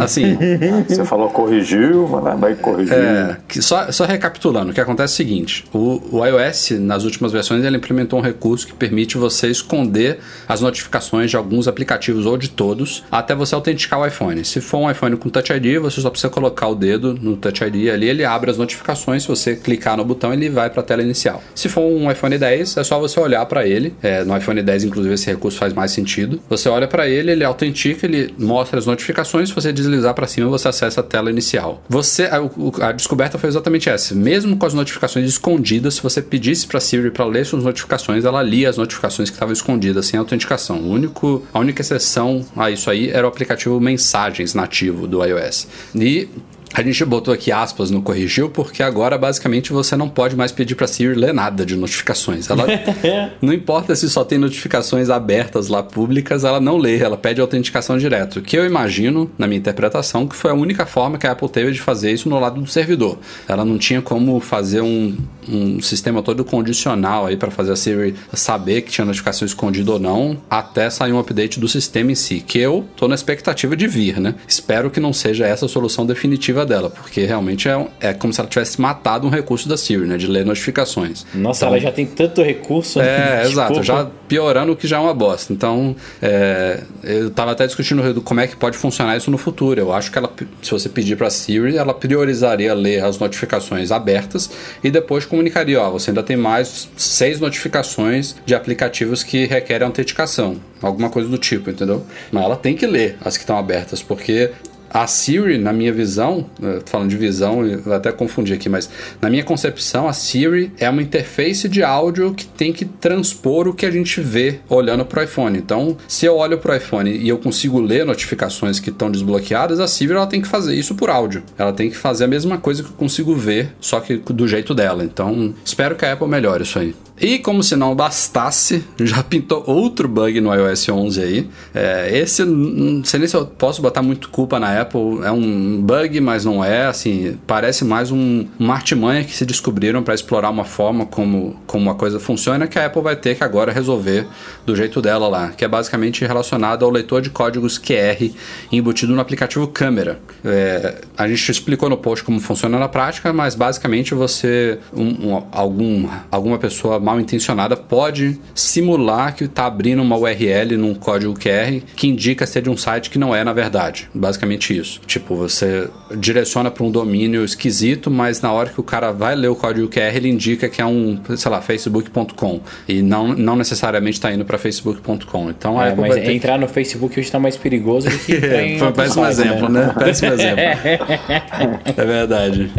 assim, Você falou corrigiu, mas vai corrigir. é, que só, só recapitulando, o que acontece é o seguinte: o, o iOS, nas últimas versões, ele implementou um recurso que permite você esconder as notificações de alguns aplicativos ou de todos até você autenticar o iPhone. Se for um iPhone com Touch ID, você só precisa colocar o dedo no Touch ID ali, ele abre as notificações. Se você clicar no botão, ele vai para a tela inicial. Se for um iPhone 10, é só você olhar para ele. É, no iPhone 10, inclusive, esse recurso faz mais sentido. Você olha para ele, ele autentica, ele mostra as notificações. Você deslizar para cima, você acessa a tela inicial. Você, a, a descoberta foi exatamente essa. Mesmo com as notificações escondidas, se você pedisse para Siri para ler suas notificações, ela lia as notificações que estavam escondidas sem autenticação. O único, a única exceção a isso aí era o aplicativo Mensagens nativo do iOS. E a gente botou aqui aspas no corrigiu porque agora basicamente você não pode mais pedir para Siri ler nada de notificações. Ela não importa se só tem notificações abertas lá públicas, ela não lê, ela pede autenticação direto. Que eu imagino, na minha interpretação, que foi a única forma que a Apple teve de fazer isso no lado do servidor. Ela não tinha como fazer um, um sistema todo condicional aí para fazer a Siri saber que tinha notificação escondida ou não, até sair um update do sistema em si, que eu tô na expectativa de vir, né? Espero que não seja essa a solução definitiva dela, porque realmente é, é como se ela tivesse matado um recurso da Siri, né? De ler notificações. Nossa, então, ela já tem tanto recurso. É, né? exato. Já piorando o que já é uma bosta. Então, é, eu tava até discutindo como é que pode funcionar isso no futuro. Eu acho que ela, se você pedir para Siri, ela priorizaria ler as notificações abertas e depois comunicaria, ó, você ainda tem mais seis notificações de aplicativos que requerem autenticação, alguma coisa do tipo, entendeu? Mas ela tem que ler as que estão abertas, porque a Siri, na minha visão, falando de visão, eu até confundi aqui, mas na minha concepção, a Siri é uma interface de áudio que tem que transpor o que a gente vê olhando para o iPhone. Então, se eu olho para o iPhone e eu consigo ler notificações que estão desbloqueadas, a Siri ela tem que fazer isso por áudio. Ela tem que fazer a mesma coisa que eu consigo ver, só que do jeito dela. Então, espero que a Apple melhore isso aí. E como se não bastasse, já pintou outro bug no iOS 11 aí. É, esse, não sei nem se eu posso botar muito culpa na Apple. É um bug, mas não é. Assim, parece mais um, uma artimanha que se descobriram para explorar uma forma como, como a coisa funciona que a Apple vai ter que agora resolver do jeito dela lá, que é basicamente relacionado ao leitor de códigos QR embutido no aplicativo Câmera. É, a gente explicou no post como funciona na prática, mas basicamente você, um, um, algum, alguma pessoa mal intencionada pode simular que está abrindo uma URL num código QR que indica ser de um site que não é na verdade. Basicamente isso. Tipo, você direciona para um domínio esquisito, mas na hora que o cara vai ler o código QR, ele indica que é um, sei lá, facebook.com e não, não necessariamente está indo para facebook.com. Então, é, mas entrar que... no Facebook hoje está mais perigoso do que entrar em Foi péssimo site, exemplo, né? né? Péssimo exemplo. é verdade.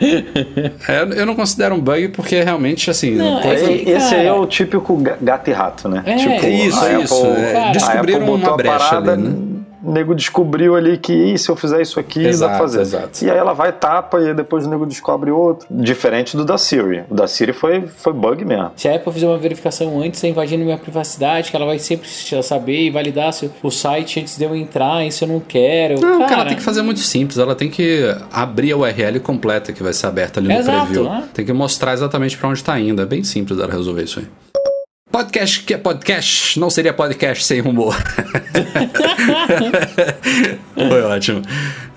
É, eu não considero um bug porque realmente, assim, não, esse, esse aí é o típico gato e rato, né? É, tipo, isso, isso. Apple, é, descobriram uma brecha parada, ali, né? O nego descobriu ali que se eu fizer isso aqui, exato, dá pra fazer. Exato. E aí ela vai, tapa, e depois o nego descobre outro. Diferente do da Siri. O da Siri foi, foi bug mesmo. Se a Apple fizer uma verificação antes, tá invadindo minha privacidade, que ela vai sempre saber e validar se o site antes de eu entrar, isso eu não quero. Não, cara, cara tem que fazer muito simples. Ela tem que abrir a URL completa que vai ser aberta ali no exato, preview. Né? Tem que mostrar exatamente para onde está indo. É bem simples ela resolver isso aí. Podcast que é podcast não seria podcast sem rumor. Foi ótimo.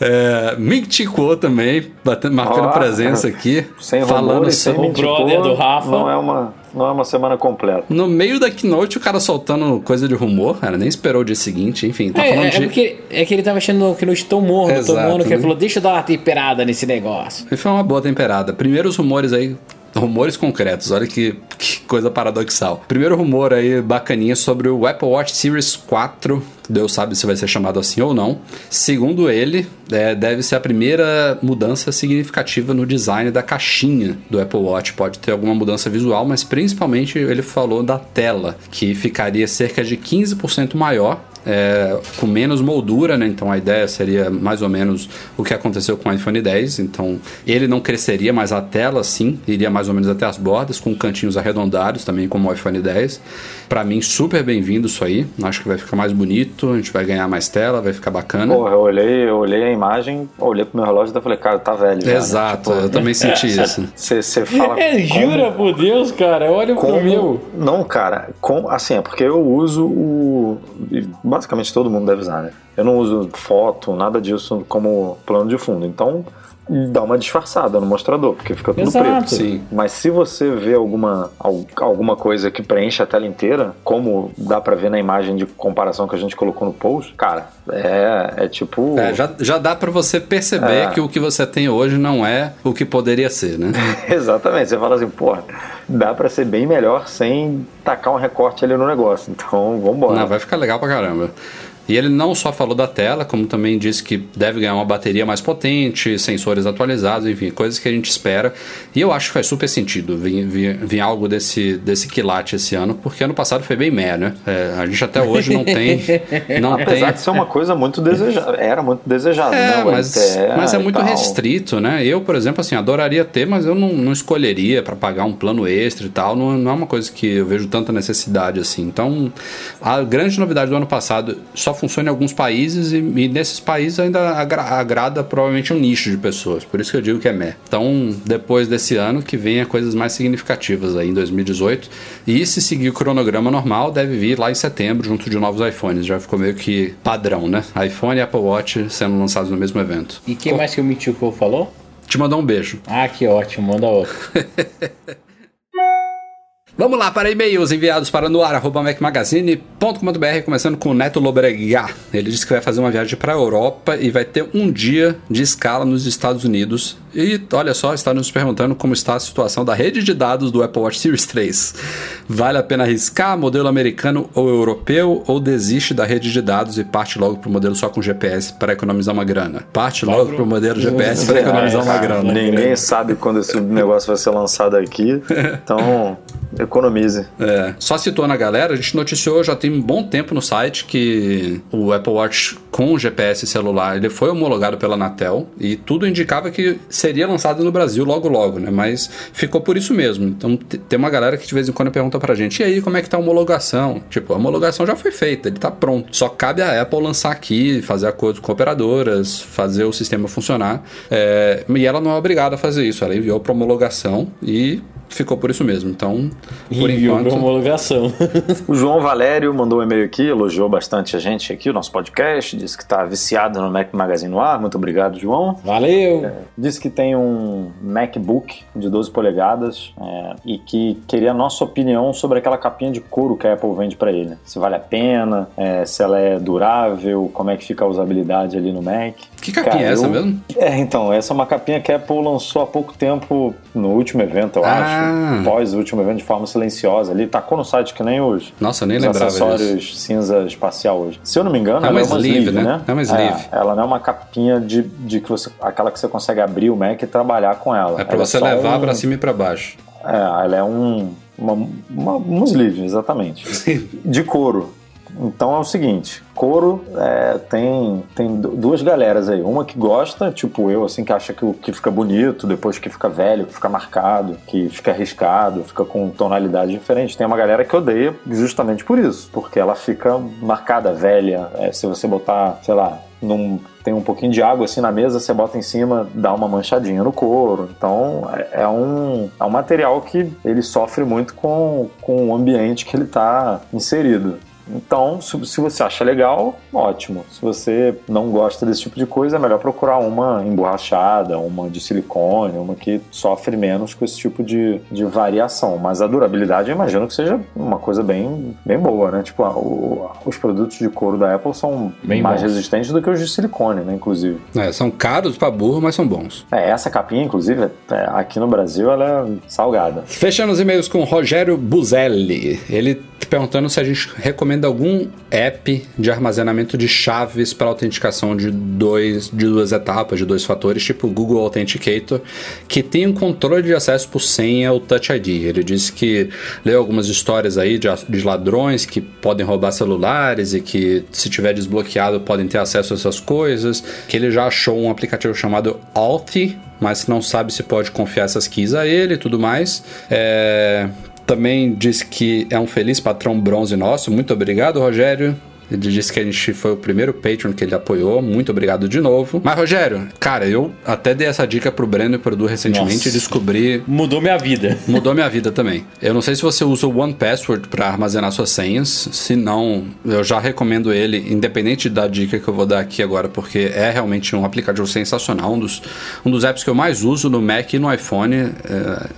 É, Mintico também, batendo, marcando oh, presença aqui. Sem falando sobre o brother do Rafa. Não é uma, não é uma semana completa. No meio da keynote, o cara soltando coisa de rumor, cara, nem esperou o dia seguinte, enfim, tá é, falando é, de... É, porque, é que ele tava achando que keynote tão morno, tão morno, que né? ele falou, deixa eu dar uma temperada nesse negócio. E foi uma boa temperada. Primeiros rumores aí rumores concretos, olha que, que, coisa paradoxal. Primeiro rumor aí bacaninha sobre o Apple Watch Series 4, Deus sabe se vai ser chamado assim ou não. Segundo ele, é, deve ser a primeira mudança significativa no design da caixinha do Apple Watch. Pode ter alguma mudança visual, mas principalmente ele falou da tela, que ficaria cerca de 15% maior é, com menos moldura, né? Então a ideia seria mais ou menos o que aconteceu com o iPhone 10. Então ele não cresceria, mas a tela sim iria mais ou menos até as bordas, com cantinhos arredondados também, como o iPhone 10. Para mim, super bem-vindo isso aí. Acho que vai ficar mais bonito, a gente vai ganhar mais tela, vai ficar bacana. Porra, eu olhei, eu olhei a imagem, olhei pro meu relógio e falei, cara, tá velho. Já, Exato, né? tipo, eu também senti isso. Você fala. É, jura por Deus, cara, olha como... pro meu. Não, cara, com, assim, é porque eu uso o basicamente todo mundo deve usar, né? Eu não uso foto, nada disso como plano de fundo. Então, dá uma disfarçada no mostrador, porque fica tudo Exato. preto. Sim. Mas se você vê alguma, alguma coisa que preenche a tela inteira, como dá para ver na imagem de comparação que a gente colocou no post, cara, é, é tipo. É, já, já dá para você perceber é. que o que você tem hoje não é o que poderia ser, né? Exatamente. Você fala assim, pô, dá para ser bem melhor sem tacar um recorte ali no negócio. Então, vamos embora. Não, vai ficar legal pra caramba. E ele não só falou da tela, como também disse que deve ganhar uma bateria mais potente, sensores atualizados, enfim, coisas que a gente espera. E eu acho que faz super sentido vir, vir, vir algo desse, desse quilate esse ano, porque ano passado foi bem meh, né? É, a gente até hoje não tem. Não Apesar tem... de ser uma coisa muito desejada, era muito desejado, é, né? mas, mas é muito restrito, né? Eu, por exemplo, assim, adoraria ter, mas eu não, não escolheria para pagar um plano extra e tal. Não, não é uma coisa que eu vejo tanta necessidade assim. Então, a grande novidade do ano passado, só só funciona em alguns países e, e nesses países ainda agra agrada provavelmente um nicho de pessoas. Por isso que eu digo que é meh. Então, depois desse ano, que venha coisas mais significativas aí em 2018. E se seguir o cronograma normal, deve vir lá em setembro, junto de novos iPhones. Já ficou meio que padrão, né? iPhone e Apple Watch sendo lançados no mesmo evento. E quem mais que o Michuko falou? Te mandou um beijo. Ah, que ótimo, manda outro. Vamos lá para e-mails enviados para noar.mecmagazine.com.br, começando com o Neto Lobregat. Ele disse que vai fazer uma viagem para a Europa e vai ter um dia de escala nos Estados Unidos. E olha só, está nos perguntando como está a situação da rede de dados do Apple Watch Series 3. Vale a pena arriscar modelo americano ou europeu ou desiste da rede de dados e parte logo para o modelo só com GPS para economizar uma grana? Parte logo para o modelo GPS para economizar uma grana. Ninguém sabe quando esse negócio vai ser lançado aqui. Então, economize. É. Só situando a galera, a gente noticiou já tem um bom tempo no site que o Apple Watch com GPS celular ele foi homologado pela Anatel e tudo indicava que seria lançado no Brasil logo logo, né? Mas ficou por isso mesmo. Então tem uma galera que de vez em quando pergunta pra gente: e aí, como é que tá a homologação? Tipo, a homologação já foi feita, ele tá pronto. Só cabe a Apple lançar aqui, fazer acordo com operadoras, fazer o sistema funcionar. É, e ela não é obrigada a fazer isso, ela enviou pra homologação e ficou por isso mesmo. Então, por Enviou enquanto. homologação. O João Valério mandou um e-mail aqui, elogiou bastante a gente aqui, o nosso podcast, disse que está viciado no Mac Magazine no ar. Muito obrigado, João. Valeu! Disse que tem um MacBook de 12 polegadas é, e que queria a nossa opinião sobre aquela capinha de couro que a Apple vende para ele. Se vale a pena, é, se ela é durável, como é que fica a usabilidade ali no Mac. Que capinha Cara, é essa eu- mesmo? É, então, essa é uma capinha que a Apple lançou há pouco tempo no último evento, eu Ah. acho. Pós o último evento de forma silenciosa ali. Tacou no site que nem hoje. Nossa, eu nem Os lembrava disso. acessórios cinza espacial hoje. Se eu não me engano, É ela uma é uma sleeve, né? né? É uma sleeve. ela não é uma capinha de, de que você, aquela que você consegue abrir o Mac e trabalhar com ela. É pra Ela você só levar um- pra cima e pra baixo. É, ela é um uma, uma, um sleeve, exatamente. de couro. Então é o seguinte, couro é, tem, tem du- duas galeras aí. Uma que gosta, tipo eu, assim, que acha que, o- que fica bonito, depois que fica velho, que fica marcado, que fica arriscado, fica com tonalidade diferente. Tem uma galera que odeia justamente por isso, porque ela fica marcada, velha. É, se você botar, sei lá, num, tem um pouquinho de água assim na mesa, você bota em cima, dá uma manchadinha no couro. Então é, é um, é um material que ele sofre muito com, com o ambiente que ele está inserido. Então, se, você acha legal, ótimo. Se você não gosta desse tipo de coisa, é melhor procurar uma emborrachada, uma de silicone, uma que sofre menos com esse tipo de, de variação. Mas a durabilidade, eu imagino que seja uma coisa bem, bem boa, né? Tipo, a- o- os produtos de couro da Apple são Bem mais bons. resistentes do que os de silicone, né? Inclusive. É, são caros pra burro, mas são bons. É, essa capinha, inclusive, é, aqui no Brasil, ela é salgada. Fechando os e-mails com Rogério Buzelli. Ele perguntando se a gente recomenda algum app de armazenamento de chaves para autenticação de, dois, de duas etapas, de dois fatores, tipo Google Authenticator, que tem um controle de acesso por senha ou Touch ID. Ele disse que leu algumas histórias aí de, de ladrões que podem roubar celulares e que, se tiver desbloqueado, podem ter acesso a essas coisas. Que ele já achou um aplicativo chamado Authy, mas não sabe se pode confiar essas keys a ele e tudo mais. É, também disse que é um feliz patrão bronze nosso. Muito obrigado, Rogério. Ele disse que a gente foi o primeiro Patreon que ele apoiou. Muito obrigado de novo. Mas, Rogério, cara, eu até dei essa dica pro Breno e pro Edu recentemente Nossa. e descobri Mudou minha vida. Mudou minha vida também. Eu não sei se você usa o One Password para armazenar suas senhas. Se não, eu já recomendo ele, independente da dica que eu vou dar aqui agora, porque é realmente um aplicativo sensacional. Um dos, um dos apps que eu mais uso no Mac e no iPhone.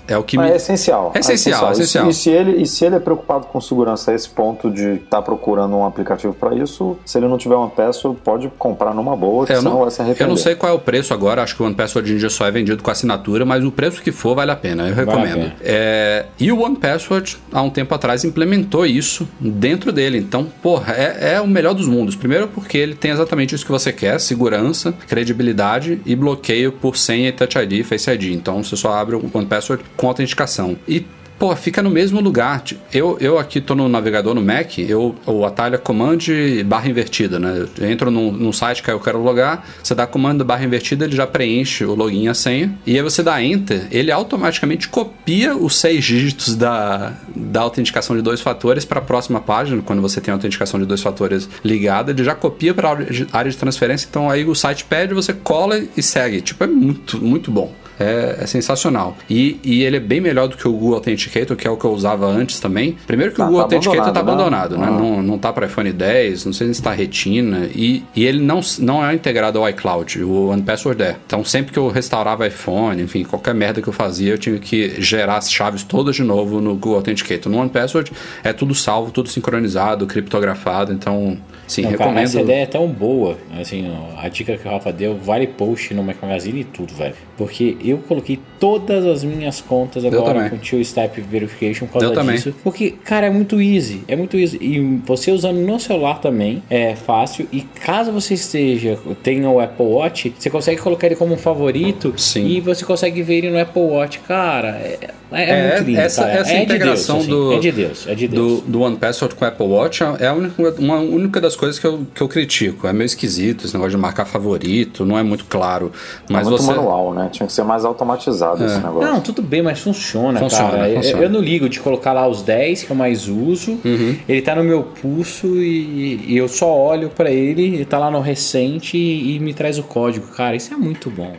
É, é o que Ah, me. É essencial. É essencial, é E se- essencial. E, se ele, e se ele é preocupado com segurança a esse ponto de estar procurando um aplicativo para isso, se ele não tiver uma peça, pode comprar numa boa, que É, eu, senão não, vai se arrepender. eu não sei qual é o preço agora, acho que o One Password hoje em dia só é vendido com assinatura, mas o preço que for vale a pena, eu recomendo. pena. É, e o One Password, há um tempo atrás, implementou isso dentro dele. Então, porra, é, é o melhor dos mundos. Primeiro porque ele tem exatamente isso que você quer, segurança, credibilidade e bloqueio por senha e Touch ID, Face ID. Então você só abre o One Password com autenticação. E pô, fica no mesmo lugar. Eu, eu aqui tô no navegador no Mac, eu, o atalho é Command barra invertida, né? Eu entro num, num site que eu quero logar, você dá comando barra invertida, ele já preenche o login e a senha, e aí você dá Enter, ele automaticamente copia os seis dígitos da, da autenticação de dois fatores para a próxima página, quando você tem a autenticação de dois fatores ligada, ele já copia para a área de transferência, então aí o site pede, você cola e segue. Tipo, é muito, muito bom é, é sensacional. E, e, ele é bem melhor do que o Google Authenticator, que é o que eu usava antes também. Primeiro que o tá, Google tá Authenticator está abandonado, né? né? Ah. Não, não tá para iPhone 10, não sei se está retina. E, e ele não, não é integrado ao iCloud, o OnePassword é. Então sempre que eu restaurava iPhone, enfim, qualquer merda que eu fazia, eu tinha que gerar as chaves todas de novo no Google Authenticator. No OnePassword é tudo salvo, tudo sincronizado, criptografado, então Sim, não, recomendo. Cara, essa ideia é tão boa, assim, a dica que o Rafa deu, vale post no Mac Magazine e tudo, velho. Porque eu coloquei todas as minhas contas agora com Two Step Verification por causa eu disso. Também. Porque, cara, é muito easy. É muito easy. E você usando no celular também é fácil. E caso você esteja, tenha o Apple Watch, você consegue colocar ele como um favorito. Sim. E você consegue ver ele no Apple Watch. Cara, é, é, é muito lindo. Essa, cara. essa é integração de Deus, do, assim. é de Deus, é de Deus. Do, do One Password com o Apple Watch é a única, uma única das coisas que eu, que eu critico. É meio esquisito esse negócio de marcar favorito, não é muito claro. Mas é muito você... manual, né? Tinha que ser mais automatizado é. esse negócio. Não, tudo bem, mas funciona, funciona cara. Funciona. Eu, eu, não ligo de colocar lá os 10 que eu mais uso. Uhum. Ele tá no meu pulso e, e eu só olho para ele, ele tá lá no recente e, e me traz o código. Cara, isso é muito bom.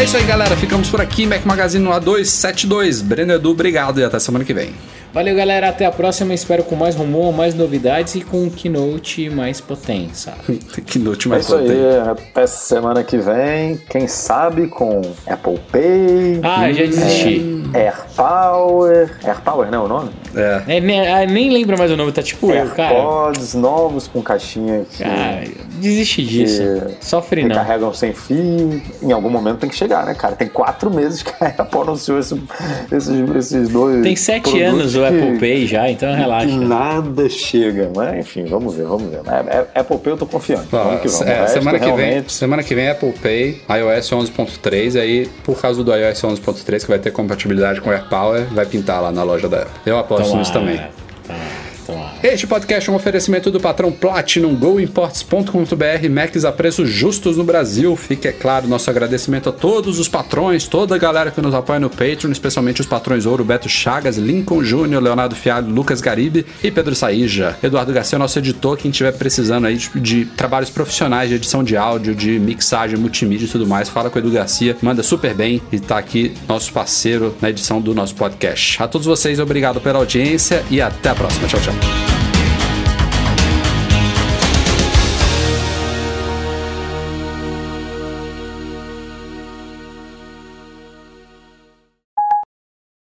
É isso aí, galera. Ficamos por aqui. Mac Magazine no A272. Breno Edu, obrigado e até semana que vem. Valeu, galera. Até a próxima. Espero com mais rumor, mais novidades e com um Keynote mais potência. keynote mais é isso potente. aí. Até semana que vem. Quem sabe com Apple Pay. Ah, já desisti. É, AirPower. AirPower, não é o nome? É. é nem, ah, nem lembro mais o nome. Tá tipo eu, cara. AirPods novos com caixinha aqui. Cara, desisti disso. Sofre não. Carregam sem fio. Em algum momento tem que chegar, né, cara? Tem quatro meses que a Apple anunciou esse, esses, esses dois. Tem sete anos o Apple Pay já, então relaxa. nada chega, mas enfim, vamos ver, vamos ver. É, é, Apple Pay eu tô confiante. vamos que vamos. É, semana, que realmente... vem, semana que vem Apple Pay, iOS 11.3, aí por causa do iOS 11.3 que vai ter compatibilidade com AirPower, vai pintar lá na loja da Apple. Eu aposto então, nisso também. Tá. Este podcast é um oferecimento do patrão Platinum GoImports.com.br Macs a preços justos no Brasil. Fique, é claro, nosso agradecimento a todos os patrões, toda a galera que nos apoia no Patreon, especialmente os patrões Ouro, Beto Chagas, Lincoln Júnior, Leonardo Fialho, Lucas Garibe e Pedro Saíja. Eduardo Garcia, nosso editor, quem estiver precisando aí de, de, trabalhos profissionais de edição de áudio, de mixagem, multimídia e tudo mais, fala com o Edu Garcia, manda super bem e tá aqui nosso parceiro na edição do nosso podcast. A todos vocês, obrigado pela audiência e até a próxima. Tchau, tchau. Thank you.